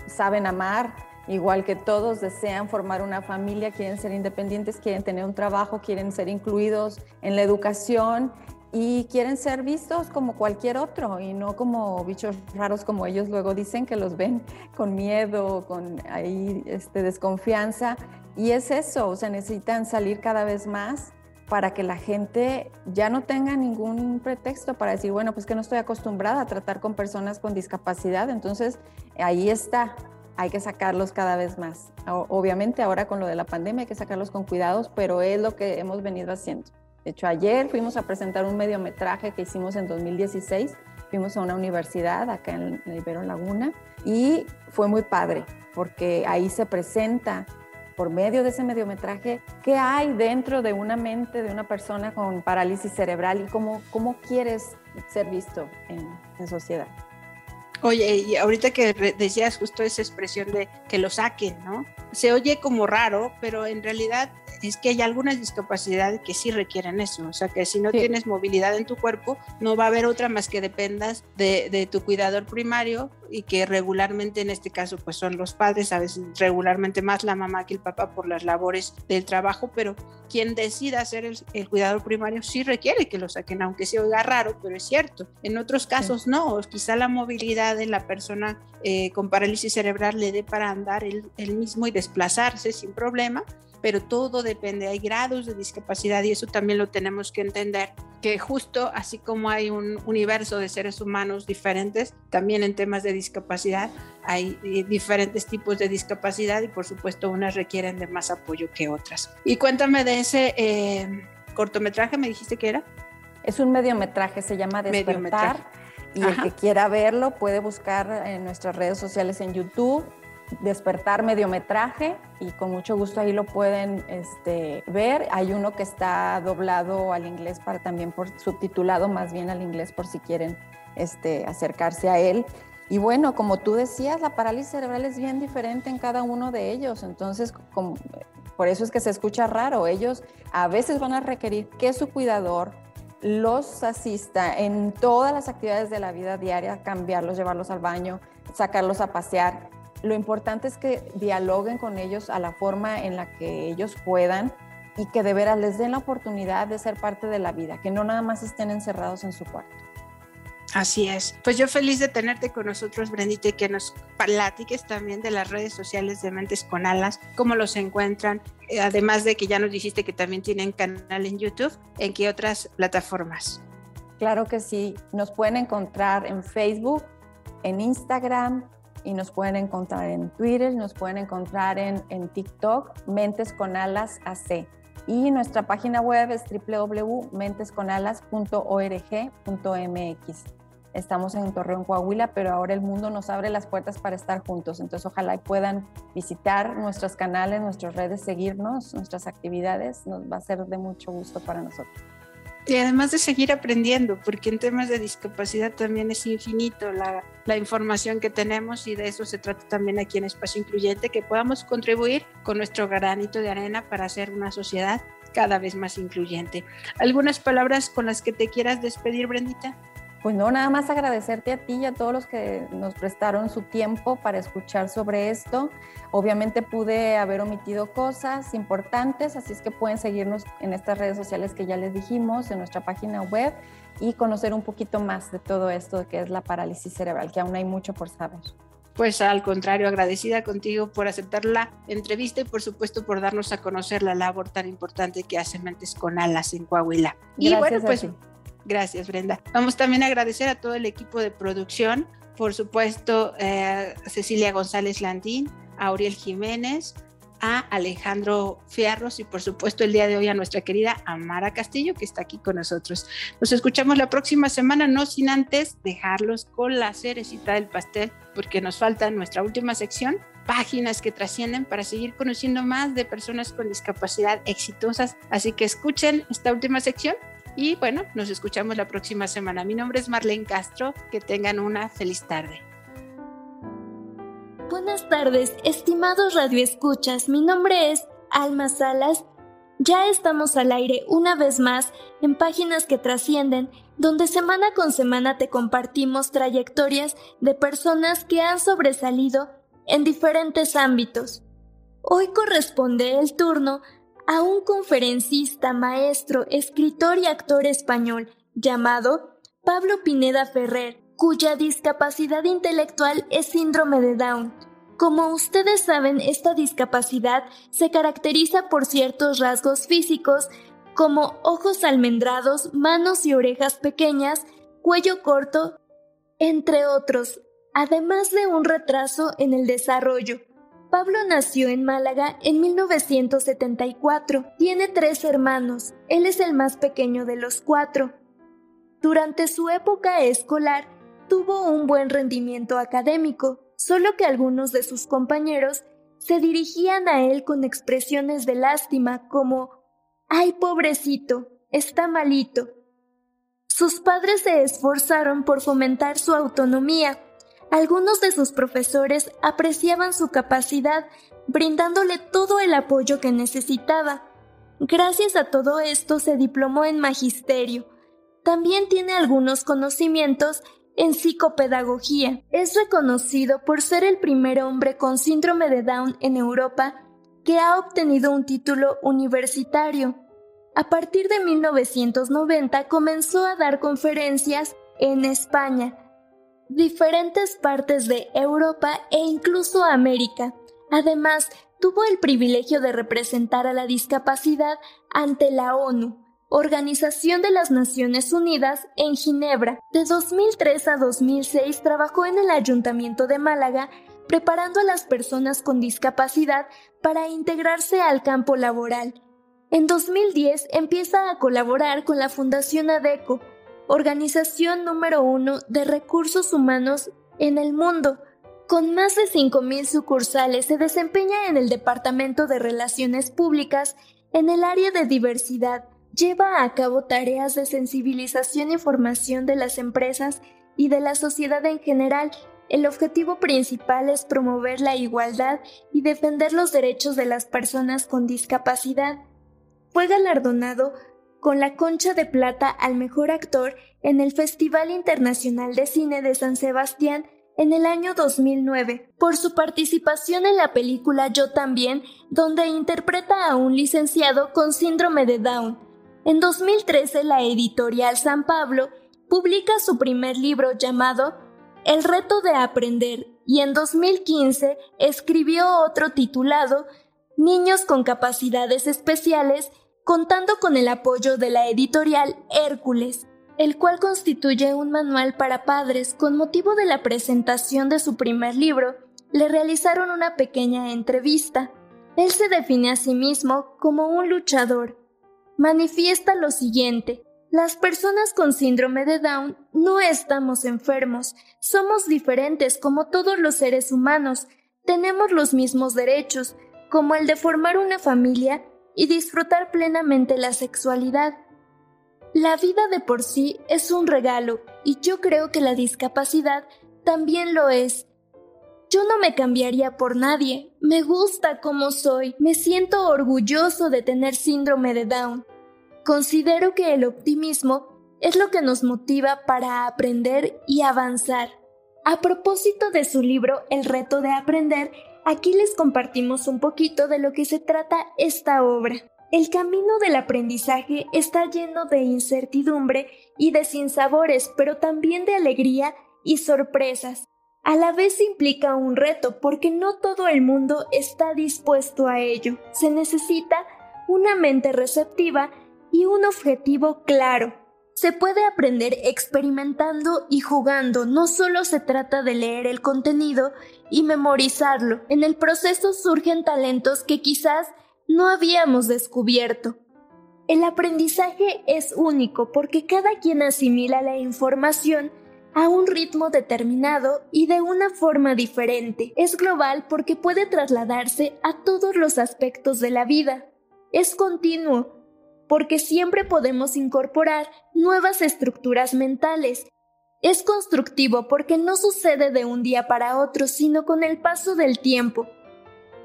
saben amar, igual que todos desean formar una familia, quieren ser independientes, quieren tener un trabajo, quieren ser incluidos en la educación y quieren ser vistos como cualquier otro y no como bichos raros como ellos luego dicen que los ven con miedo, con ahí este, desconfianza. Y es eso, o sea, necesitan salir cada vez más para que la gente ya no tenga ningún pretexto para decir, bueno, pues que no estoy acostumbrada a tratar con personas con discapacidad, entonces ahí está, hay que sacarlos cada vez más. Obviamente ahora con lo de la pandemia hay que sacarlos con cuidados, pero es lo que hemos venido haciendo. De hecho, ayer fuimos a presentar un mediometraje que hicimos en 2016. Fuimos a una universidad acá en Ibero Laguna y fue muy padre porque ahí se presenta por medio de ese mediometraje qué hay dentro de una mente de una persona con parálisis cerebral y cómo, cómo quieres ser visto en, en sociedad. Oye, y ahorita que decías justo esa expresión de que lo saquen, ¿no? Se oye como raro, pero en realidad es que hay algunas discapacidades que sí requieren eso. O sea, que si no sí. tienes movilidad en tu cuerpo, no va a haber otra más que dependas de, de, tu cuidador primario y que regularmente en este caso pues son los padres, a veces regularmente más la mamá que el papá por las labores del trabajo, pero quien decida ser el, el cuidador primario sí requiere que lo saquen, aunque se oiga raro, pero es cierto. En otros casos sí. no, quizá la movilidad de la persona eh, con parálisis cerebral le dé para andar él, él mismo y desplazarse sin problema, pero todo depende, hay grados de discapacidad y eso también lo tenemos que entender, que justo así como hay un universo de seres humanos diferentes, también en temas de discapacidad hay diferentes tipos de discapacidad y por supuesto unas requieren de más apoyo que otras. Y cuéntame de ese eh, cortometraje, me dijiste que era. Es un mediometraje, se llama Despertar. Y Ajá. el que quiera verlo puede buscar en nuestras redes sociales en YouTube despertar mediometraje y con mucho gusto ahí lo pueden este, ver. Hay uno que está doblado al inglés para también por subtitulado más bien al inglés por si quieren este, acercarse a él. Y bueno, como tú decías, la parálisis cerebral es bien diferente en cada uno de ellos, entonces por eso es que se escucha raro. Ellos a veces van a requerir que su cuidador los asista en todas las actividades de la vida diaria, cambiarlos, llevarlos al baño, sacarlos a pasear. Lo importante es que dialoguen con ellos a la forma en la que ellos puedan y que de veras les den la oportunidad de ser parte de la vida, que no nada más estén encerrados en su cuarto. Así es. Pues yo feliz de tenerte con nosotros, Brendita, y que nos platiques también de las redes sociales de Mentes con Alas, cómo los encuentran, eh, además de que ya nos dijiste que también tienen canal en YouTube, ¿en qué otras plataformas? Claro que sí, nos pueden encontrar en Facebook, en Instagram y nos pueden encontrar en Twitter, nos pueden encontrar en, en TikTok, Mentes con Alas AC. Y nuestra página web es www.mentesconalas.org.mx. Estamos en Torreón, Coahuila, pero ahora el mundo nos abre las puertas para estar juntos. Entonces, ojalá puedan visitar nuestros canales, nuestras redes, seguirnos, nuestras actividades. Nos va a ser de mucho gusto para nosotros. Y además de seguir aprendiendo, porque en temas de discapacidad también es infinito la, la, información que tenemos y de eso se trata también aquí en Espacio Incluyente, que podamos contribuir con nuestro granito de arena para hacer una sociedad cada vez más incluyente. ¿Algunas palabras con las que te quieras despedir, Brendita? Pues no, nada más agradecerte a ti y a todos los que nos prestaron su tiempo para escuchar sobre esto. Obviamente pude haber omitido cosas importantes, así es que pueden seguirnos en estas redes sociales que ya les dijimos, en nuestra página web y conocer un poquito más de todo esto que es la parálisis cerebral, que aún hay mucho por saber. Pues al contrario, agradecida contigo por aceptar la entrevista y por supuesto por darnos a conocer la labor tan importante que hace Mentes con Alas en Coahuila. y bueno, pues Gracias, Brenda. Vamos también a agradecer a todo el equipo de producción, por supuesto, eh, a Cecilia González Landín, a Auriel Jiménez, a Alejandro Fierros y por supuesto el día de hoy a nuestra querida Amara Castillo que está aquí con nosotros. Nos escuchamos la próxima semana, no sin antes dejarlos con la cerecita del pastel porque nos falta nuestra última sección, páginas que trascienden para seguir conociendo más de personas con discapacidad exitosas. Así que escuchen esta última sección y bueno, nos escuchamos la próxima semana. Mi nombre es Marlene Castro. Que tengan una feliz tarde. Buenas tardes, estimados radioescuchas. Mi nombre es Alma Salas. Ya estamos al aire una vez más en Páginas que Trascienden, donde semana con semana te compartimos trayectorias de personas que han sobresalido en diferentes ámbitos. Hoy corresponde el turno a un conferencista, maestro, escritor y actor español llamado Pablo Pineda Ferrer, cuya discapacidad intelectual es síndrome de Down. Como ustedes saben, esta discapacidad se caracteriza por ciertos rasgos físicos como ojos almendrados, manos y orejas pequeñas, cuello corto, entre otros, además de un retraso en el desarrollo. Pablo nació en Málaga en 1974. Tiene tres hermanos. Él es el más pequeño de los cuatro. Durante su época escolar, tuvo un buen rendimiento académico, solo que algunos de sus compañeros se dirigían a él con expresiones de lástima como ¡Ay, pobrecito! Está malito. Sus padres se esforzaron por fomentar su autonomía algunos de sus profesores apreciaban su capacidad, brindándole todo el apoyo que necesitaba. Gracias a todo esto se diplomó en magisterio. También tiene algunos conocimientos en psicopedagogía. Es reconocido por ser el primer hombre con síndrome de Down en Europa que ha obtenido un título universitario. A partir de 1990 comenzó a dar conferencias en España, diferentes partes de Europa e incluso América. Además, tuvo el privilegio de representar a la discapacidad ante la ONU, Organización de las Naciones Unidas, en Ginebra. De 2003 a 2006 trabajó en el Ayuntamiento de Málaga preparando a las personas con discapacidad para integrarse al campo laboral. En 2010 empieza a colaborar con la Fundación ADECO, organización número uno de recursos humanos en el mundo. Con más de 5.000 sucursales se desempeña en el Departamento de Relaciones Públicas en el área de diversidad. Lleva a cabo tareas de sensibilización y formación de las empresas y de la sociedad en general. El objetivo principal es promover la igualdad y defender los derechos de las personas con discapacidad. Fue galardonado con la Concha de Plata al Mejor Actor en el Festival Internacional de Cine de San Sebastián en el año 2009 por su participación en la película Yo también, donde interpreta a un licenciado con síndrome de Down. En 2013 la editorial San Pablo publica su primer libro llamado El reto de aprender y en 2015 escribió otro titulado Niños con capacidades especiales, contando con el apoyo de la editorial Hércules el cual constituye un manual para padres con motivo de la presentación de su primer libro, le realizaron una pequeña entrevista. Él se define a sí mismo como un luchador. Manifiesta lo siguiente, las personas con síndrome de Down no estamos enfermos, somos diferentes como todos los seres humanos, tenemos los mismos derechos, como el de formar una familia y disfrutar plenamente la sexualidad. La vida de por sí es un regalo y yo creo que la discapacidad también lo es. Yo no me cambiaría por nadie, me gusta como soy, me siento orgulloso de tener síndrome de Down. Considero que el optimismo es lo que nos motiva para aprender y avanzar. A propósito de su libro El reto de aprender, aquí les compartimos un poquito de lo que se trata esta obra. El camino del aprendizaje está lleno de incertidumbre y de sinsabores, pero también de alegría y sorpresas. A la vez implica un reto porque no todo el mundo está dispuesto a ello. Se necesita una mente receptiva y un objetivo claro. Se puede aprender experimentando y jugando, no solo se trata de leer el contenido y memorizarlo. En el proceso surgen talentos que quizás no habíamos descubierto. El aprendizaje es único porque cada quien asimila la información a un ritmo determinado y de una forma diferente. Es global porque puede trasladarse a todos los aspectos de la vida. Es continuo porque siempre podemos incorporar nuevas estructuras mentales. Es constructivo porque no sucede de un día para otro, sino con el paso del tiempo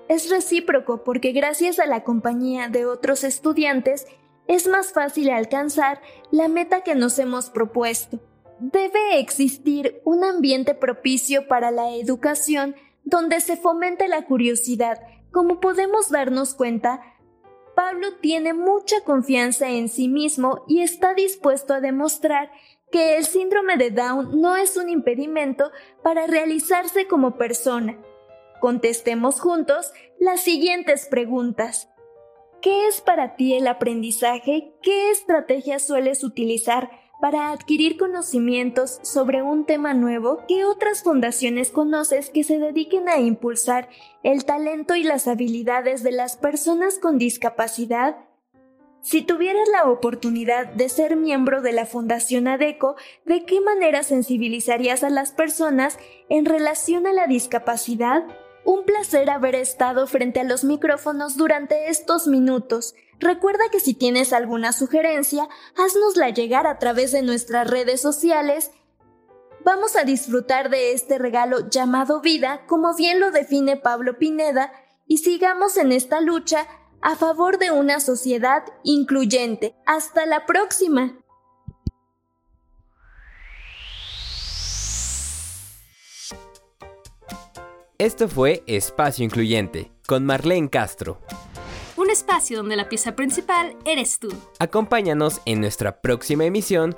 es recíproco porque gracias a la compañía de otros estudiantes es más fácil alcanzar la meta que nos hemos propuesto. Debe existir un ambiente propicio para la educación donde se fomente la curiosidad. Como podemos darnos cuenta, Pablo tiene mucha confianza en sí mismo y está dispuesto a demostrar que el síndrome de Down no es un impedimento para realizarse como persona. Contestemos juntos las siguientes preguntas. ¿Qué es para ti el aprendizaje? ¿Qué estrategias sueles utilizar para adquirir conocimientos sobre un tema nuevo? ¿Qué otras fundaciones conoces que se dediquen a impulsar el talento y las habilidades de las personas con discapacidad? Si tuvieras la oportunidad de ser miembro de la Fundación ADECO, ¿de qué manera sensibilizarías a las personas en relación a la discapacidad? Un placer haber estado frente a los micrófonos durante estos minutos. Recuerda que si tienes alguna sugerencia, haznosla llegar a través de nuestras redes sociales. Vamos a disfrutar de este regalo llamado vida, como bien lo define Pablo Pineda, y sigamos en esta lucha a favor de una sociedad incluyente. Hasta la próxima. Esto fue Espacio Incluyente, con Marlene Castro. Un espacio donde la pieza principal eres tú. Acompáñanos en nuestra próxima emisión